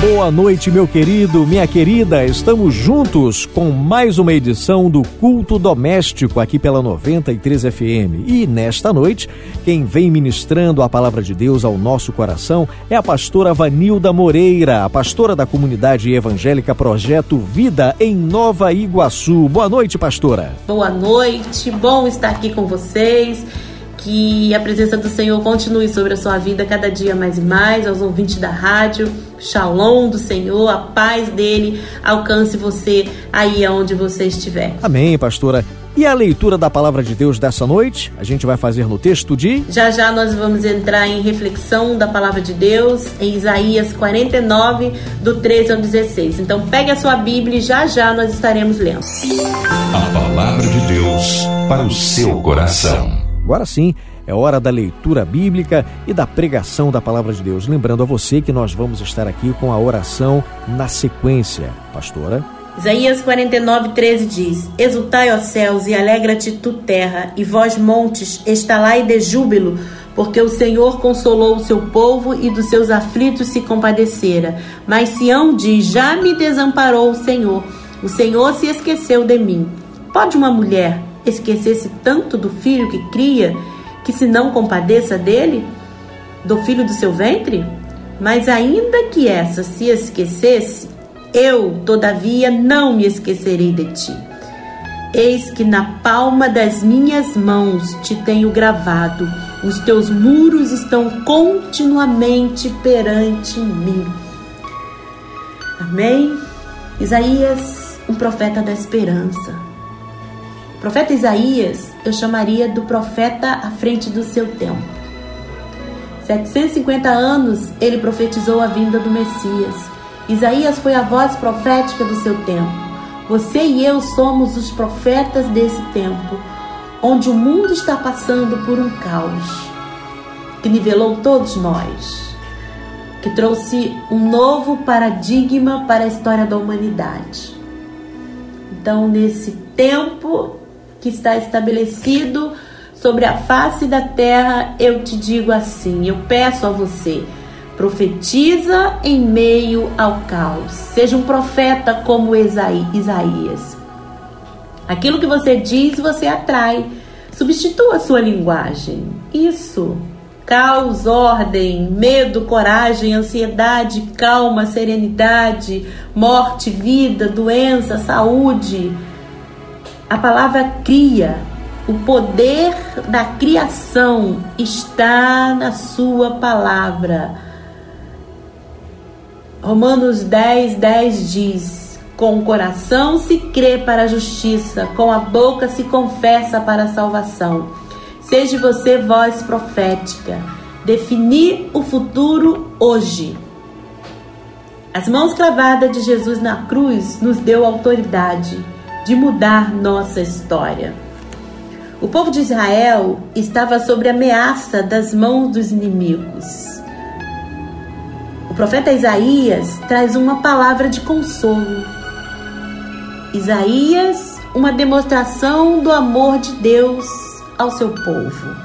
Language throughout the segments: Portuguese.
Boa noite, meu querido, minha querida. Estamos juntos com mais uma edição do Culto Doméstico aqui pela 93 FM. E nesta noite, quem vem ministrando a palavra de Deus ao nosso coração é a pastora Vanilda Moreira, a pastora da comunidade evangélica Projeto Vida em Nova Iguaçu. Boa noite, pastora. Boa noite. Bom estar aqui com vocês. Que a presença do Senhor continue sobre a sua vida cada dia mais e mais, aos ouvintes da rádio. Shalom do Senhor, a paz dele alcance você aí aonde você estiver. Amém, pastora. E a leitura da palavra de Deus dessa noite? A gente vai fazer no texto de. Já já nós vamos entrar em reflexão da palavra de Deus em Isaías 49, do 13 ao 16. Então pegue a sua Bíblia e já já nós estaremos lendo. A palavra de Deus para o seu coração. Agora sim, é hora da leitura bíblica e da pregação da palavra de Deus. Lembrando a você que nós vamos estar aqui com a oração na sequência. Pastora. Isaías 49, 13 diz: Exultai, ó céus, e alegra-te tu, terra, e vós, montes, estalai de júbilo, porque o Senhor consolou o seu povo e dos seus aflitos se compadecera. Mas Sião diz: Já me desamparou o Senhor, o Senhor se esqueceu de mim. Pode uma mulher esquecesse tanto do filho que cria, que se não compadeça dele, do filho do seu ventre? Mas ainda que essa se esquecesse, eu, todavia, não me esquecerei de ti. Eis que na palma das minhas mãos te tenho gravado, os teus muros estão continuamente perante mim. Amém? Isaías, um profeta da esperança profeta Isaías eu chamaria do profeta à frente do seu tempo. 750 anos ele profetizou a vinda do Messias. Isaías foi a voz profética do seu tempo. Você e eu somos os profetas desse tempo, onde o mundo está passando por um caos que nivelou todos nós, que trouxe um novo paradigma para a história da humanidade. Então, nesse tempo que está estabelecido sobre a face da terra, eu te digo assim: eu peço a você, profetiza em meio ao caos. Seja um profeta como Isaías. Aquilo que você diz, você atrai. Substitua a sua linguagem. Isso. Caos, ordem, medo, coragem, ansiedade, calma, serenidade, morte, vida, doença, saúde a palavra cria, o poder da criação está na sua palavra. Romanos 10, 10 diz: Com o coração se crê para a justiça, com a boca se confessa para a salvação. Seja você voz profética, definir o futuro hoje. As mãos cravadas de Jesus na cruz nos deu autoridade de mudar nossa história. O povo de Israel estava sob ameaça das mãos dos inimigos. O profeta Isaías traz uma palavra de consolo. Isaías, uma demonstração do amor de Deus ao seu povo.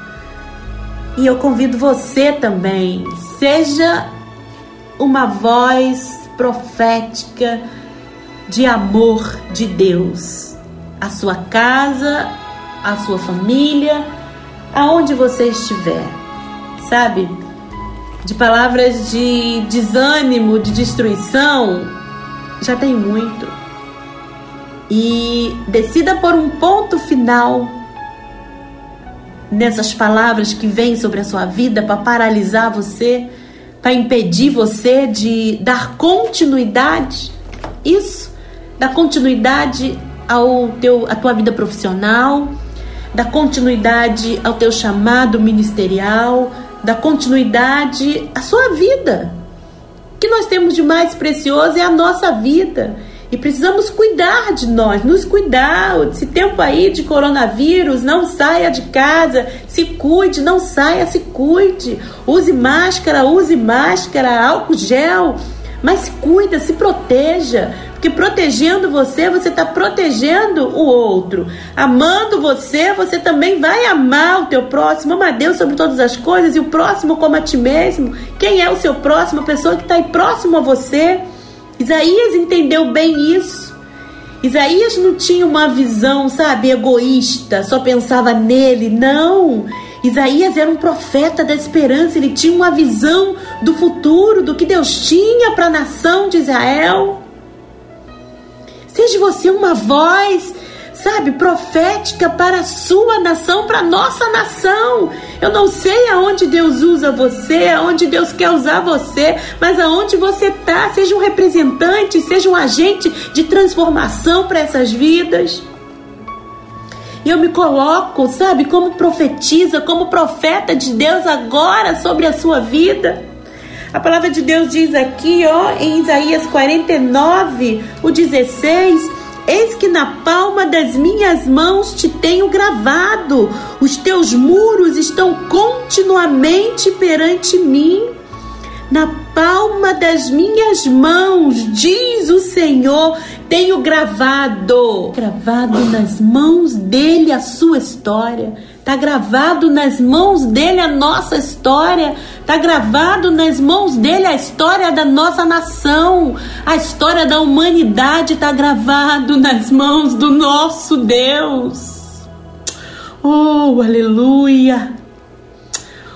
E eu convido você também, seja uma voz profética de amor de Deus. A sua casa, a sua família, aonde você estiver. Sabe? De palavras de desânimo, de destruição, já tem muito. E decida por um ponto final nessas palavras que vêm sobre a sua vida para paralisar você, para impedir você de dar continuidade. Isso dá continuidade ao teu, à tua vida profissional, dá continuidade ao teu chamado ministerial, dá continuidade à sua vida. O que nós temos de mais precioso é a nossa vida. E precisamos cuidar de nós, nos cuidar. Esse tempo aí de coronavírus, não saia de casa, se cuide, não saia, se cuide. Use máscara, use máscara, álcool gel, mas se cuida, se proteja, Porque protegendo você, você está protegendo o outro. Amando você, você também vai amar o teu próximo. Ama a Deus sobre todas as coisas e o próximo como a ti mesmo. Quem é o seu próximo? A pessoa que está aí próximo a você. Isaías entendeu bem isso. Isaías não tinha uma visão, sabe, egoísta, só pensava nele. Não. Isaías era um profeta da esperança, ele tinha uma visão do futuro, do que Deus tinha para a nação de Israel. Seja você uma voz, sabe, profética para a sua nação, para a nossa nação. Eu não sei aonde Deus usa você, aonde Deus quer usar você, mas aonde você está, seja um representante, seja um agente de transformação para essas vidas. E eu me coloco, sabe, como profetiza, como profeta de Deus agora sobre a sua vida. A palavra de Deus diz aqui, ó, em Isaías 49, o 16: Eis que na palma das minhas mãos te tenho gravado, os teus muros estão continuamente perante mim. Na palma das minhas mãos, diz o Senhor, tenho gravado, gravado nas mãos dele a sua história. Tá gravado nas mãos dele a nossa história. Tá gravado nas mãos dele a história da nossa nação. A história da humanidade tá gravado nas mãos do nosso Deus. Oh, aleluia.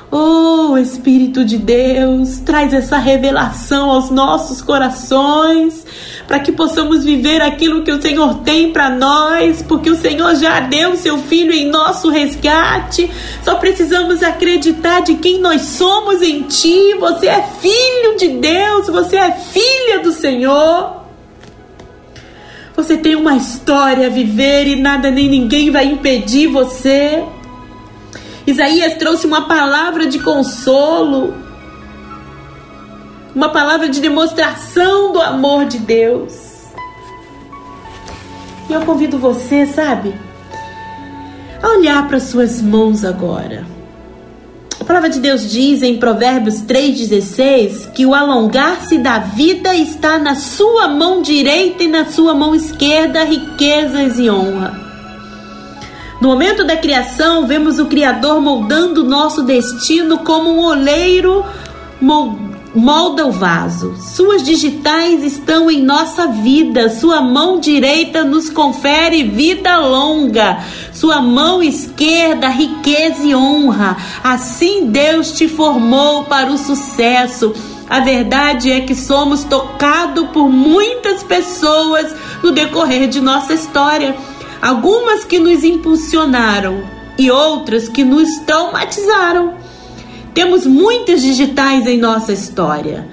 Oh Espírito de Deus, traz essa revelação aos nossos corações, para que possamos viver aquilo que o Senhor tem para nós, porque o Senhor já deu seu filho em nosso resgate. Só precisamos acreditar de quem nós somos em Ti. Você é filho de Deus, você é filha do Senhor. Você tem uma história a viver e nada nem ninguém vai impedir você. Isaías trouxe uma palavra de consolo, uma palavra de demonstração do amor de Deus. E eu convido você, sabe, a olhar para suas mãos agora. A palavra de Deus diz em Provérbios 3,16 que o alongar-se da vida está na sua mão direita e na sua mão esquerda riquezas e honra. No momento da criação, vemos o Criador moldando nosso destino como um oleiro molda o vaso. Suas digitais estão em nossa vida. Sua mão direita nos confere vida longa. Sua mão esquerda, riqueza e honra. Assim Deus te formou para o sucesso. A verdade é que somos tocados por muitas pessoas no decorrer de nossa história algumas que nos impulsionaram e outras que nos traumatizaram. Temos muitas digitais em nossa história,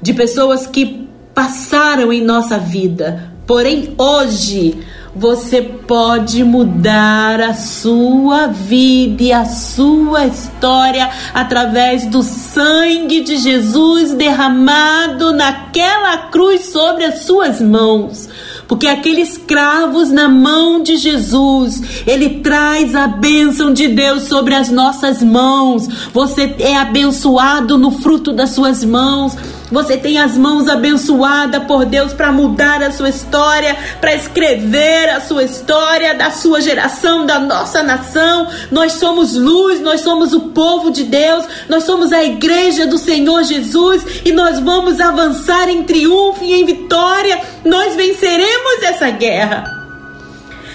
de pessoas que passaram em nossa vida, porém hoje você pode mudar a sua vida e a sua história através do sangue de Jesus derramado naquela cruz sobre as suas mãos porque aqueles cravos na mão de Jesus, ele traz a bênção de Deus sobre as nossas mãos. Você é abençoado no fruto das suas mãos. Você tem as mãos abençoadas por Deus para mudar a sua história, para escrever a sua história da sua geração, da nossa nação. Nós somos luz, nós somos o povo de Deus, nós somos a igreja do Senhor Jesus e nós vamos avançar em triunfo e em vitória. Nós venceremos essa guerra.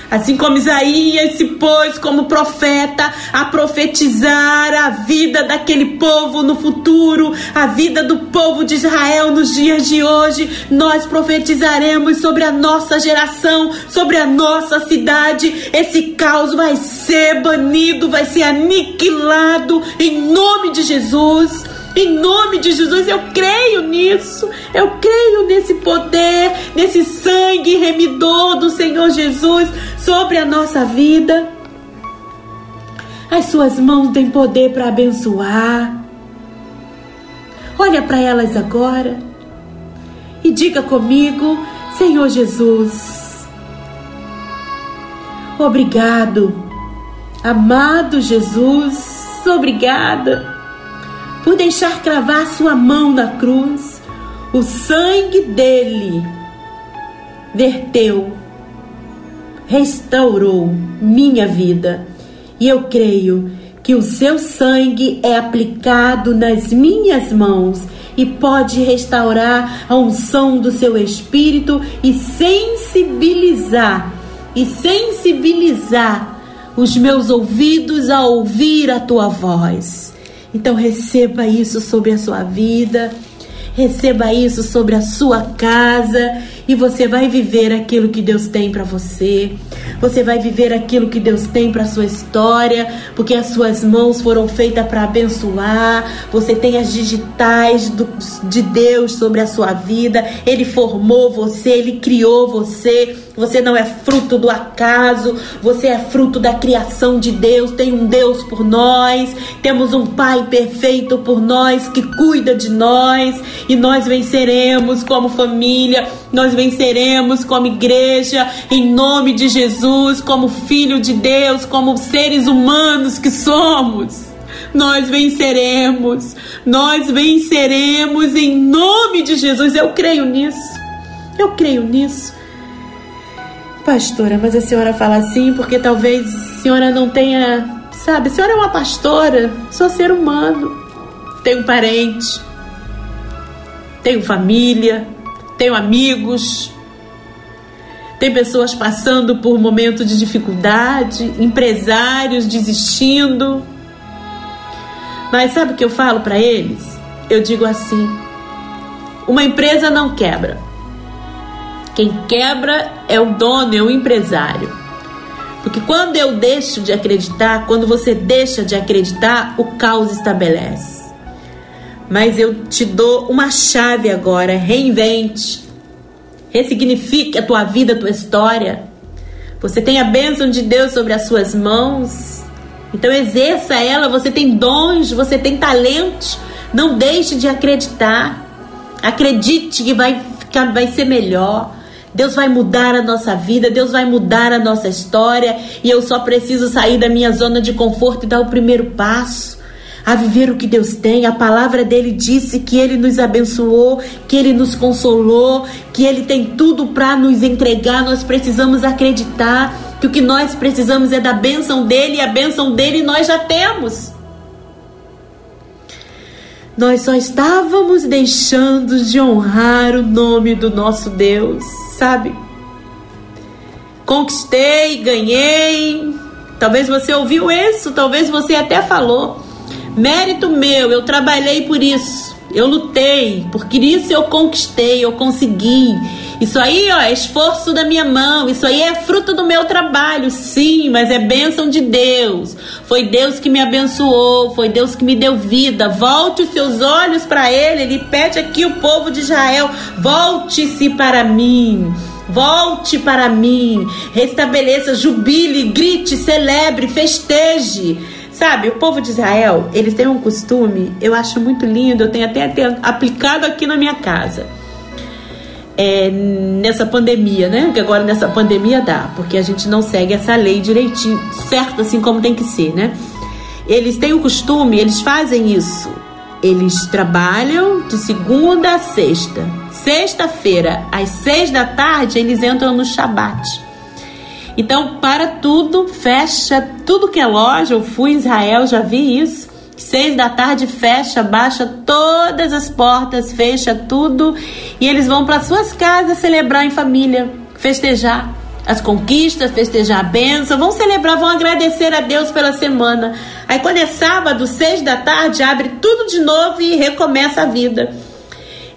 Assim como Isaías se pôs como profeta a profetizar a vida daquele povo no futuro, a vida do povo de Israel nos dias de hoje, nós profetizaremos sobre a nossa geração, sobre a nossa cidade. Esse caos vai ser banido, vai ser aniquilado em nome de Jesus. Em nome de Jesus, eu creio nisso. Eu creio nesse poder, nesse sangue remidor do Senhor Jesus sobre a nossa vida. As suas mãos têm poder para abençoar. Olha para elas agora e diga comigo, Senhor Jesus. Obrigado, amado Jesus, obrigada por deixar cravar sua mão na cruz, o sangue dele verteu, restaurou minha vida. E eu creio que o seu sangue é aplicado nas minhas mãos e pode restaurar a unção do seu espírito e sensibilizar e sensibilizar os meus ouvidos a ouvir a tua voz. Então receba isso sobre a sua vida, receba isso sobre a sua casa e você vai viver aquilo que Deus tem para você. Você vai viver aquilo que Deus tem para sua história, porque as suas mãos foram feitas para abençoar. Você tem as digitais do, de Deus sobre a sua vida. Ele formou você, ele criou você. Você não é fruto do acaso, você é fruto da criação de Deus. Tem um Deus por nós, temos um Pai perfeito por nós que cuida de nós e nós venceremos como família, nós venceremos como igreja, em nome de Jesus, como filho de Deus, como seres humanos que somos. Nós venceremos, nós venceremos em nome de Jesus. Eu creio nisso, eu creio nisso. Pastora, mas a senhora fala assim porque talvez a senhora não tenha. Sabe, a senhora é uma pastora, sou ser humano, tenho parente, tenho família, tenho amigos, tem pessoas passando por momentos de dificuldade, empresários desistindo. Mas sabe o que eu falo para eles? Eu digo assim: uma empresa não quebra. Quem quebra é o dono, é o empresário. Porque quando eu deixo de acreditar, quando você deixa de acreditar, o caos estabelece. Mas eu te dou uma chave agora, reinvente ressignifique a tua vida, a tua história. Você tem a bênção de Deus sobre as suas mãos. Então exerça ela, você tem dons, você tem talentos. Não deixe de acreditar. Acredite que vai ficar, vai ser melhor. Deus vai mudar a nossa vida, Deus vai mudar a nossa história, e eu só preciso sair da minha zona de conforto e dar o primeiro passo a viver o que Deus tem. A palavra dele disse que ele nos abençoou, que ele nos consolou, que ele tem tudo para nos entregar. Nós precisamos acreditar que o que nós precisamos é da bênção dele e a bênção dele nós já temos. Nós só estávamos deixando de honrar o nome do nosso Deus, sabe? Conquistei, ganhei. Talvez você ouviu isso, talvez você até falou. Mérito meu, eu trabalhei por isso. Eu lutei, porque isso eu conquistei, eu consegui. Isso aí, ó, é esforço da minha mão. Isso aí é fruto do meu trabalho, sim, mas é bênção de Deus. Foi Deus que me abençoou, foi Deus que me deu vida. Volte os seus olhos para Ele. Ele pede aqui o povo de Israel: volte-se para mim. Volte para mim, restabeleça, jubile, grite, celebre, festeje. Sabe, o povo de Israel, eles têm um costume, eu acho muito lindo, eu tenho até, até aplicado aqui na minha casa. É, nessa pandemia, né? Que agora nessa pandemia dá, porque a gente não segue essa lei direitinho, certo assim como tem que ser, né? Eles têm o costume, eles fazem isso. Eles trabalham de segunda a sexta. Sexta-feira, às seis da tarde, eles entram no Shabat. Então, para tudo, fecha tudo que é loja. Eu fui em Israel, já vi isso. Seis da tarde fecha, baixa todas as portas, fecha tudo e eles vão para suas casas celebrar em família, festejar as conquistas, festejar a benção, vão celebrar, vão agradecer a Deus pela semana. Aí quando é sábado, seis da tarde, abre tudo de novo e recomeça a vida.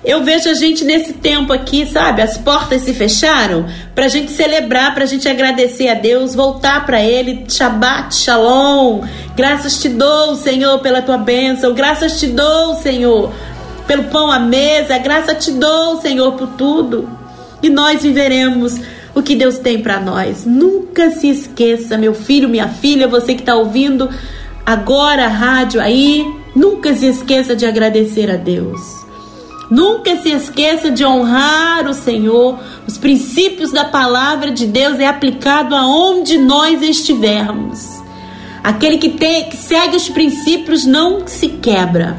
Eu vejo a gente nesse tempo aqui, sabe? As portas se fecharam para a gente celebrar, para a gente agradecer a Deus, voltar para Ele. Shabbat, Shalom. Graças te dou, Senhor, pela tua bênção. Graças te dou, Senhor, pelo pão à mesa. Graças te dou, Senhor, por tudo. E nós viveremos o que Deus tem para nós. Nunca se esqueça, meu filho, minha filha, você que está ouvindo agora a rádio aí, nunca se esqueça de agradecer a Deus. Nunca se esqueça de honrar o Senhor. Os princípios da palavra de Deus é aplicado aonde nós estivermos. Aquele que, tem, que segue os princípios não se quebra.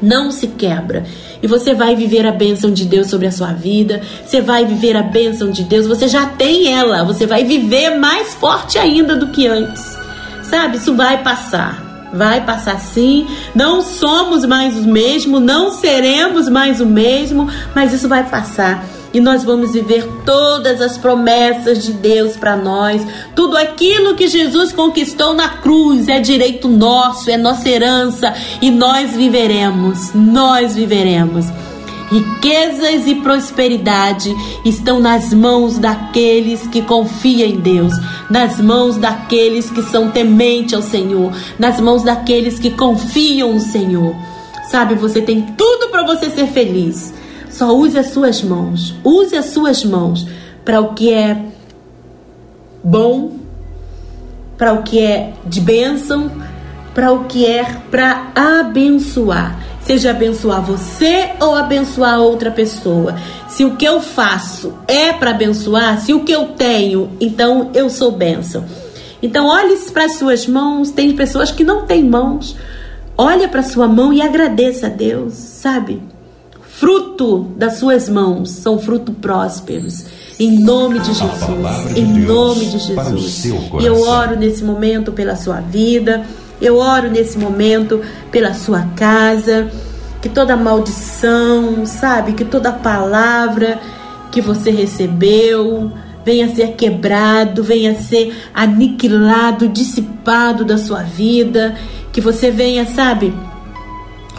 Não se quebra. e você vai viver a bênção de Deus sobre a sua vida. Você vai viver a bênção de Deus. Você já tem ela. Você vai viver mais forte ainda do que antes. Sabe? Isso vai passar. Vai passar sim. Não somos mais o mesmo, não seremos mais o mesmo, mas isso vai passar e nós vamos viver todas as promessas de Deus para nós. Tudo aquilo que Jesus conquistou na cruz é direito nosso, é nossa herança e nós viveremos. Nós viveremos. Riquezas e prosperidade estão nas mãos daqueles que confiam em Deus, nas mãos daqueles que são tementes ao Senhor, nas mãos daqueles que confiam no Senhor. Sabe, você tem tudo para você ser feliz. Só use as suas mãos. Use as suas mãos para o que é bom, para o que é de bênção, para o que é para abençoar. Seja abençoar você ou abençoar outra pessoa. Se o que eu faço é para abençoar, se o que eu tenho, então eu sou bênção. Então olhe para as suas mãos. Tem pessoas que não têm mãos. Olha para sua mão e agradeça a Deus, sabe? Fruto das suas mãos são fruto prósperos. Em nome de Jesus. De em nome de Jesus. E eu oro nesse momento pela sua vida. Eu oro nesse momento pela sua casa. Que toda maldição, sabe? Que toda palavra que você recebeu venha ser quebrado, venha ser aniquilado, dissipado da sua vida. Que você venha, sabe?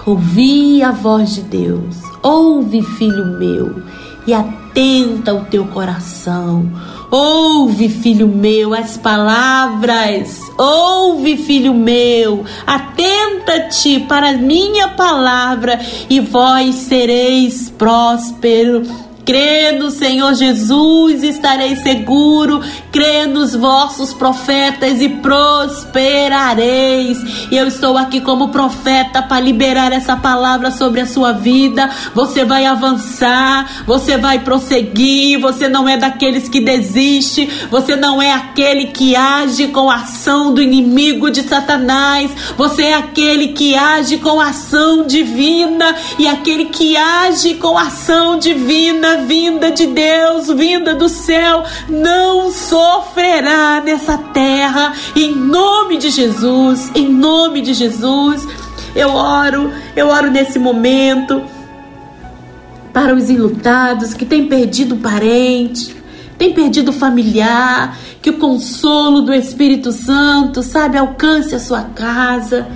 Ouvir a voz de Deus Ouve, filho meu, e atenta o teu coração. Ouve, filho meu, as palavras. Ouve, filho meu, atenta-te para a minha palavra, e vós sereis próspero Crê no Senhor Jesus, estarei seguro. Crê nos vossos profetas e prosperareis. E eu estou aqui como profeta para liberar essa palavra sobre a sua vida. Você vai avançar, você vai prosseguir. Você não é daqueles que desiste, você não é aquele que age com a ação do inimigo de Satanás. Você é aquele que age com a ação divina e aquele que age com a ação divina vinda de Deus, vinda do céu, não sofrerá nessa terra, em nome de Jesus, em nome de Jesus. Eu oro, eu oro nesse momento para os enlutados que têm perdido parente, têm perdido familiar, que o consolo do Espírito Santo, sabe, alcance a sua casa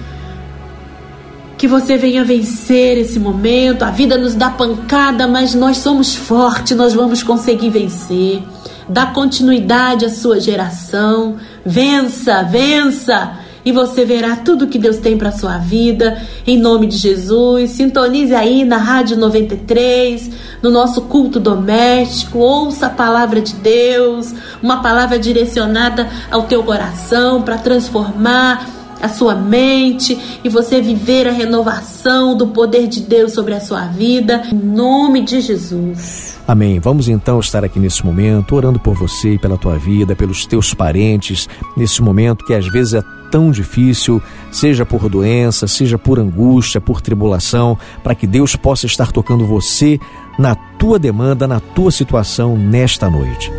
que você venha vencer esse momento. A vida nos dá pancada, mas nós somos fortes, nós vamos conseguir vencer. Dá continuidade à sua geração. Vença, vença e você verá tudo que Deus tem para sua vida, em nome de Jesus. Sintonize aí na Rádio 93, no nosso culto doméstico, ouça a palavra de Deus, uma palavra direcionada ao teu coração para transformar a sua mente e você viver a renovação do poder de Deus sobre a sua vida, em nome de Jesus. Amém. Vamos então estar aqui nesse momento orando por você e pela tua vida, pelos teus parentes, nesse momento que às vezes é tão difícil, seja por doença, seja por angústia, por tribulação, para que Deus possa estar tocando você na tua demanda, na tua situação nesta noite.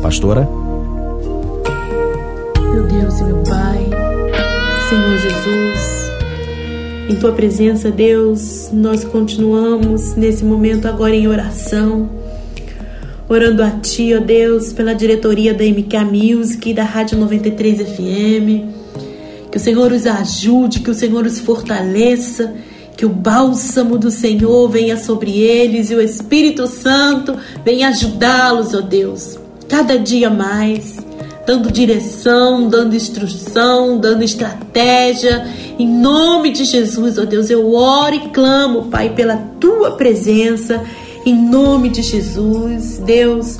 Pastora? Meu Deus e meu Pai, Jesus. Em tua presença, Deus, nós continuamos nesse momento agora em oração, orando a ti, ó Deus, pela diretoria da MK Music e da Rádio 93 FM. Que o Senhor os ajude, que o Senhor os fortaleça, que o bálsamo do Senhor venha sobre eles e o Espírito Santo venha ajudá-los, ó Deus, cada dia mais dando direção, dando instrução, dando estratégia. Em nome de Jesus, ó oh Deus, eu oro e clamo, Pai, pela tua presença. Em nome de Jesus, Deus,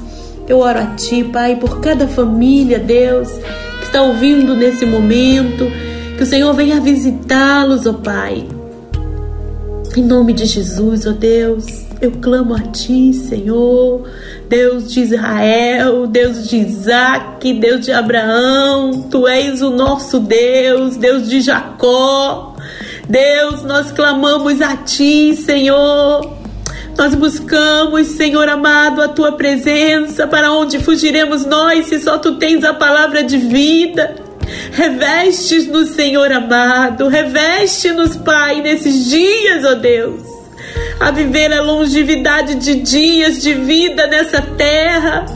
eu oro a ti, Pai, por cada família, Deus, que está ouvindo nesse momento. Que o Senhor venha visitá-los, ó oh Pai. Em nome de Jesus, ó oh Deus. Eu clamo a Ti, Senhor, Deus de Israel, Deus de Isaac, Deus de Abraão, Tu és o nosso Deus, Deus de Jacó. Deus, nós clamamos a Ti, Senhor. Nós buscamos, Senhor amado, a tua presença. Para onde fugiremos nós se só tu tens a palavra de vida? Reveste-nos, Senhor amado. Reveste-nos, Pai, nesses dias, ó Deus. A viver a longevidade de dias de vida nessa terra.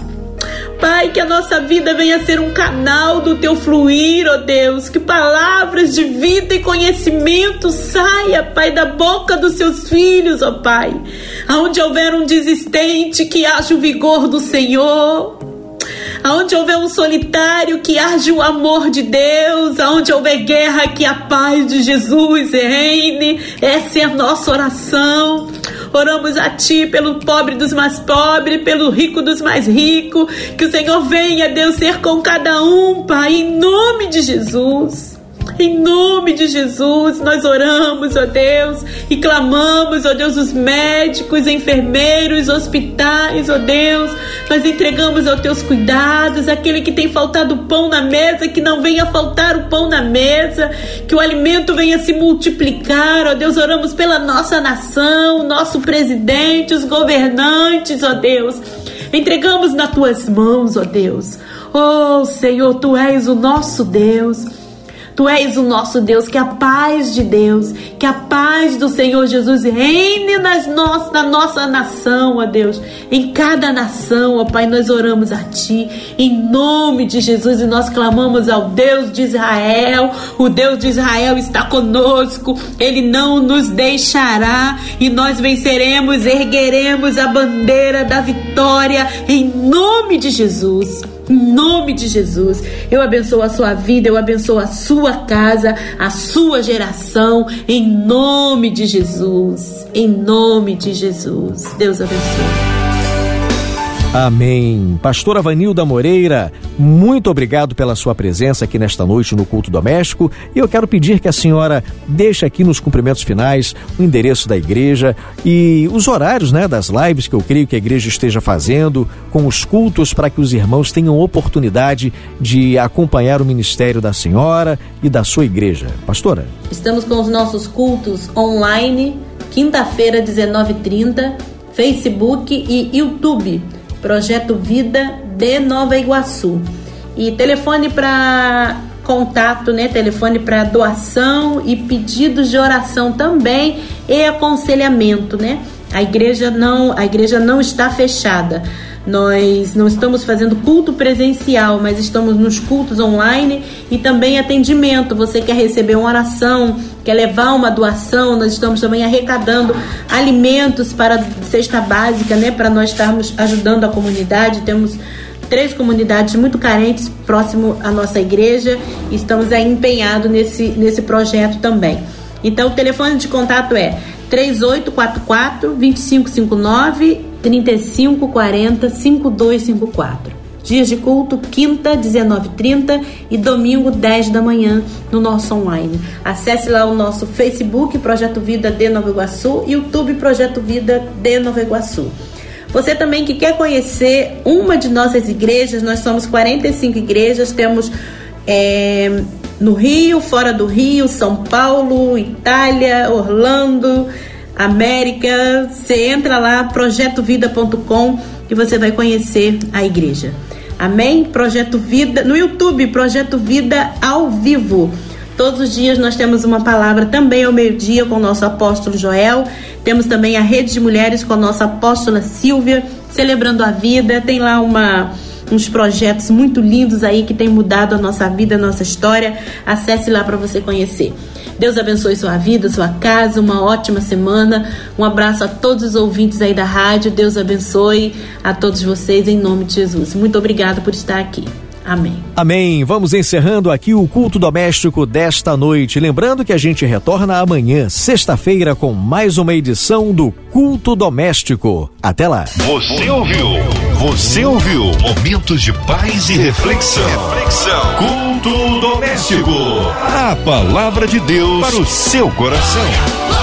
Pai, que a nossa vida venha ser um canal do teu fluir, ó Deus. Que palavras de vida e conhecimento saia, Pai, da boca dos seus filhos, ó Pai. Aonde houver um desistente, que haja o vigor do Senhor. Aonde houver um solitário, que haja o amor de Deus. Aonde houver guerra, que a paz de Jesus reine. Essa é a nossa oração. Oramos a Ti pelo pobre dos mais pobres, pelo rico dos mais ricos. Que o Senhor venha, Deus, ser com cada um, Pai, em nome de Jesus. Em nome de Jesus, nós oramos, ó Deus, e clamamos, ó Deus, os médicos, enfermeiros, hospitais, ó Deus. Nós entregamos aos teus cuidados, aquele que tem faltado pão na mesa, que não venha faltar o pão na mesa, que o alimento venha se multiplicar, ó Deus. Oramos pela nossa nação, nosso presidente, os governantes, ó Deus. Entregamos nas tuas mãos, ó Deus. Oh Senhor, tu és o nosso Deus. Tu és o nosso Deus, que a paz de Deus, que a paz do Senhor Jesus reine nas no na nossa nação, ó Deus. Em cada nação, ó Pai, nós oramos a Ti, em nome de Jesus, e nós clamamos ao Deus de Israel. O Deus de Israel está conosco, Ele não nos deixará, e nós venceremos, ergueremos a bandeira da vitória, em nome de Jesus. Em nome de Jesus, eu abençoo a sua vida, eu abençoo a sua casa, a sua geração, em nome de Jesus. Em nome de Jesus. Deus abençoe. Amém. Pastora Vanilda Moreira, muito obrigado pela sua presença aqui nesta noite no culto doméstico. E eu quero pedir que a senhora deixe aqui nos cumprimentos finais o endereço da igreja e os horários né, das lives que eu creio que a igreja esteja fazendo, com os cultos, para que os irmãos tenham oportunidade de acompanhar o ministério da senhora e da sua igreja. Pastora. Estamos com os nossos cultos online, quinta-feira, 19h30, Facebook e YouTube. Projeto Vida de Nova Iguaçu. E telefone para contato, né? Telefone para doação e pedidos de oração também e aconselhamento, né? A igreja não, a igreja não está fechada. Nós não estamos fazendo culto presencial, mas estamos nos cultos online e também atendimento. Você quer receber uma oração, quer levar uma doação, nós estamos também arrecadando alimentos para cesta básica, né, para nós estarmos ajudando a comunidade. Temos três comunidades muito carentes próximo à nossa igreja estamos aí empenhados nesse, nesse projeto também. Então, o telefone de contato é 3844 2559 3540 5254. Dias de culto, quinta, 19h30 e domingo, 10 da manhã, no nosso online. Acesse lá o nosso Facebook, Projeto Vida de Nova Iguaçu, YouTube, Projeto Vida de Nova Iguaçu. Você também que quer conhecer uma de nossas igrejas, nós somos 45 igrejas, temos é, no Rio, fora do Rio, São Paulo, Itália, Orlando, América. Você entra lá, projetovida.com e você vai conhecer a igreja. Amém? Projeto Vida no YouTube, Projeto Vida ao vivo. Todos os dias nós temos uma palavra também ao meio-dia com o nosso apóstolo Joel. Temos também a Rede de Mulheres com a nossa apóstola Silvia, celebrando a vida. Tem lá uma uns projetos muito lindos aí que tem mudado a nossa vida, a nossa história. Acesse lá para você conhecer. Deus abençoe sua vida, sua casa, uma ótima semana. Um abraço a todos os ouvintes aí da rádio. Deus abençoe a todos vocês em nome de Jesus. Muito obrigada por estar aqui. Amém. Amém. Vamos encerrando aqui o culto doméstico desta noite. Lembrando que a gente retorna amanhã, sexta-feira, com mais uma edição do Culto Doméstico. Até lá. Você ouviu? Você ouviu? Momentos de paz e reflexão. Reflexão. Culto doméstico. A palavra de Deus para o seu coração.